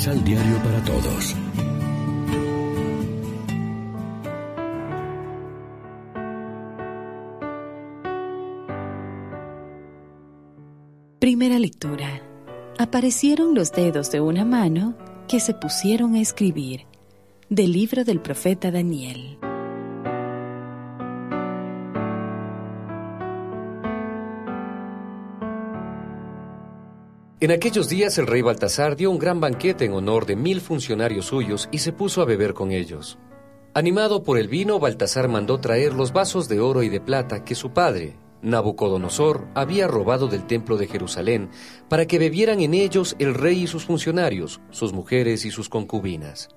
Misal Diario para Todos. Primera lectura. Aparecieron los dedos de una mano que se pusieron a escribir. Del libro del profeta Daniel. En aquellos días el rey Baltasar dio un gran banquete en honor de mil funcionarios suyos y se puso a beber con ellos. Animado por el vino, Baltasar mandó traer los vasos de oro y de plata que su padre, Nabucodonosor, había robado del templo de Jerusalén, para que bebieran en ellos el rey y sus funcionarios, sus mujeres y sus concubinas.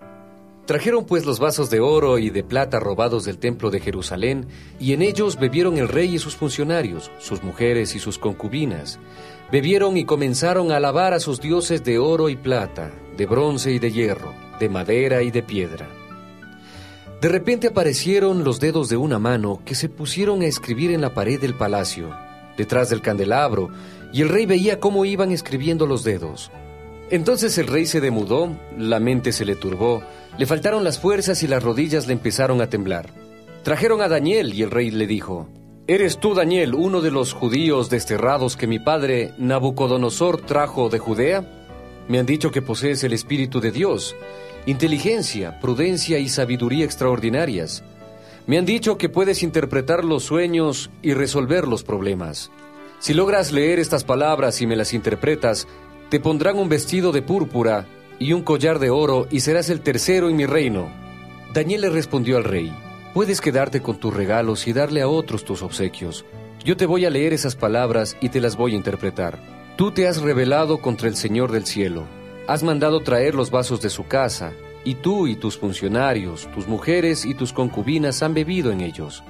Trajeron pues los vasos de oro y de plata robados del templo de Jerusalén, y en ellos bebieron el rey y sus funcionarios, sus mujeres y sus concubinas, Bebieron y comenzaron a alabar a sus dioses de oro y plata, de bronce y de hierro, de madera y de piedra. De repente aparecieron los dedos de una mano que se pusieron a escribir en la pared del palacio, detrás del candelabro, y el rey veía cómo iban escribiendo los dedos. Entonces el rey se demudó, la mente se le turbó, le faltaron las fuerzas y las rodillas le empezaron a temblar. Trajeron a Daniel y el rey le dijo, ¿Eres tú, Daniel, uno de los judíos desterrados que mi padre Nabucodonosor trajo de Judea? Me han dicho que posees el Espíritu de Dios, inteligencia, prudencia y sabiduría extraordinarias. Me han dicho que puedes interpretar los sueños y resolver los problemas. Si logras leer estas palabras y me las interpretas, te pondrán un vestido de púrpura y un collar de oro y serás el tercero en mi reino. Daniel le respondió al rey, Puedes quedarte con tus regalos y darle a otros tus obsequios. Yo te voy a leer esas palabras y te las voy a interpretar. Tú te has rebelado contra el Señor del cielo. Has mandado traer los vasos de su casa, y tú y tus funcionarios, tus mujeres y tus concubinas han bebido en ellos.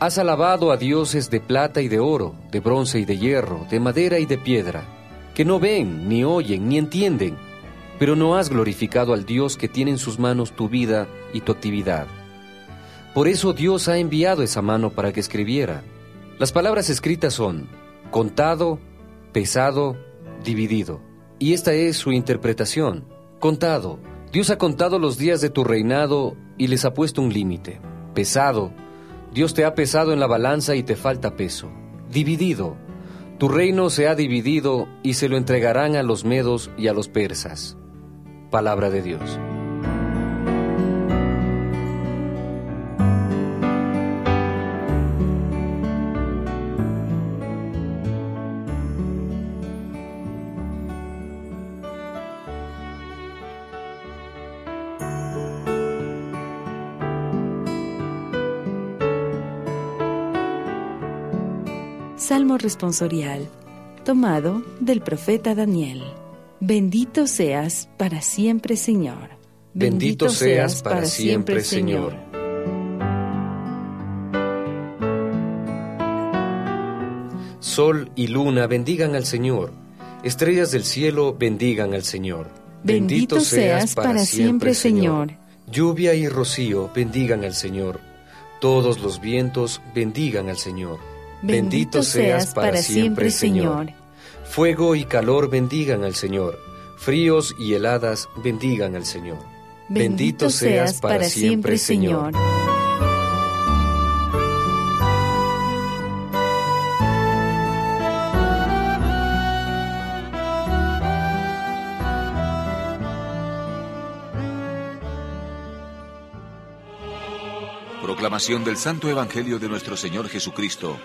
Has alabado a dioses de plata y de oro, de bronce y de hierro, de madera y de piedra, que no ven, ni oyen, ni entienden, pero no has glorificado al Dios que tiene en sus manos tu vida y tu actividad. Por eso Dios ha enviado esa mano para que escribiera. Las palabras escritas son contado, pesado, dividido. Y esta es su interpretación. Contado. Dios ha contado los días de tu reinado y les ha puesto un límite. Pesado. Dios te ha pesado en la balanza y te falta peso. Dividido. Tu reino se ha dividido y se lo entregarán a los medos y a los persas. Palabra de Dios. Salmo responsorial, tomado del profeta Daniel. Bendito seas para siempre, Señor. Bendito, seas para, siempre, Señor. Sol y luna bendigan al Señor. Estrellas del cielo bendigan al Señor. Bendito, seas para siempre, Señor. Lluvia y rocío bendigan al Señor. Todos los vientos bendigan al Señor. Bendito seas para siempre, Señor. Fuego y calor bendigan al Señor. Fríos y heladas bendigan al Señor. Bendito seas para siempre, Señor. Proclamación del Santo Evangelio de nuestro Señor Jesucristo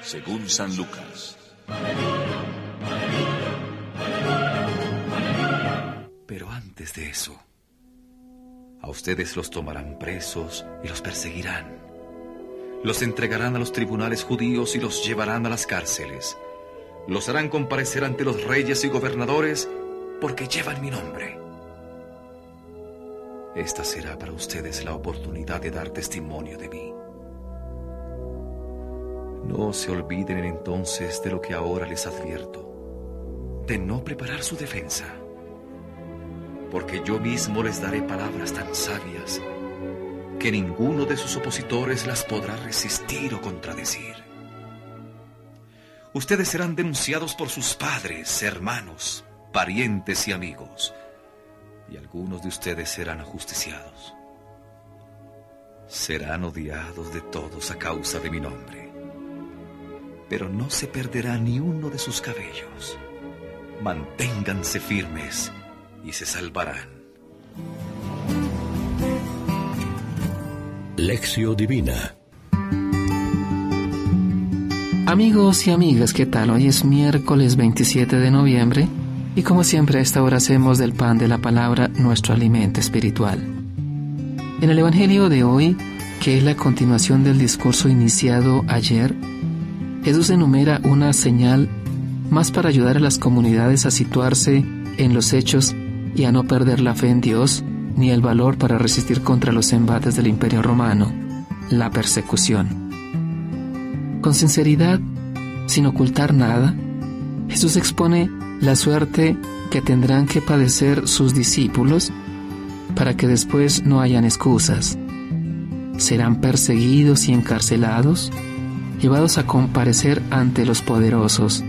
según San Lucas. Antes de eso, a ustedes los tomarán presos y los perseguirán. Los entregarán a los tribunales judíos y los llevarán a las cárceles. Los harán comparecer ante los reyes y gobernadores porque llevan mi nombre. Esta será para ustedes la oportunidad de dar testimonio de mí. No se olviden entonces de lo que ahora les advierto, de no preparar su defensa, porque yo mismo les daré palabras tan sabias que ninguno de sus opositores las podrá resistir o contradecir. Ustedes serán denunciados por sus padres, hermanos, parientes y amigos, y algunos de ustedes serán ajusticiados. Serán odiados de todos a causa de mi nombre, pero no se perderá ni uno de sus cabellos. Manténganse firmes y se salvarán. Lección Divina Amigos y amigas, ¿qué tal? Hoy es miércoles 27 de noviembre y como siempre a esta hora hacemos del pan de la palabra nuestro alimento espiritual. En el Evangelio de hoy, que es la continuación del discurso iniciado ayer, Jesús enumera una señal más para ayudar a las comunidades a situarse en los hechos y a no perder la fe en Dios ni el valor para resistir contra los embates del imperio romano, la persecución. Con sinceridad, sin ocultar nada, Jesús expone la suerte que tendrán que padecer sus discípulos para que después no hayan excusas. Serán perseguidos y encarcelados, llevados a comparecer ante los poderosos.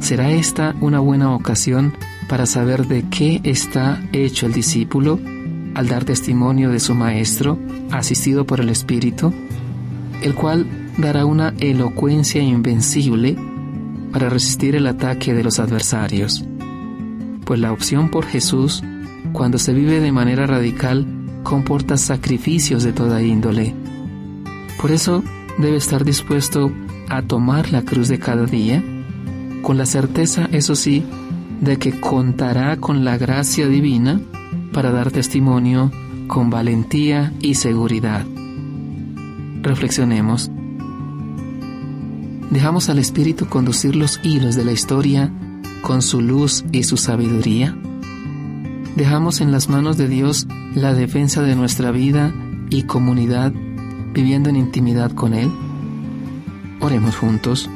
¿Será esta una buena ocasión para saber de qué está hecho el discípulo al dar testimonio de su Maestro, asistido por el Espíritu, el cual dará una elocuencia invencible para resistir el ataque de los adversarios. Pues la opción por Jesús, cuando se vive de manera radical, comporta sacrificios de toda índole. Por eso debe estar dispuesto a tomar la cruz de cada día, con la certeza, eso sí, de que contará con la gracia divina para dar testimonio con valentía y seguridad. Reflexionemos. ¿Dejamos al Espíritu conducir los hilos de la historia con su luz y su sabiduría? ¿Dejamos en las manos de Dios la defensa de nuestra vida y comunidad viviendo en intimidad con Él? Oremos juntos.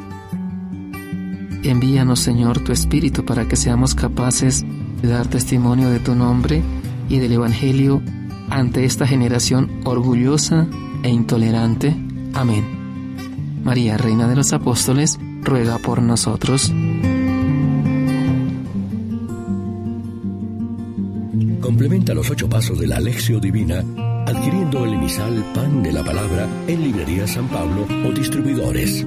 Envíanos, Señor, tu Espíritu para que seamos capaces de dar testimonio de tu nombre y del Evangelio ante esta generación orgullosa e intolerante. Amén. María, Reina de los Apóstoles, ruega por nosotros. Complementa los ocho pasos de la Alexio Divina adquiriendo el emisal Pan de la Palabra en Librería San Pablo o distribuidores.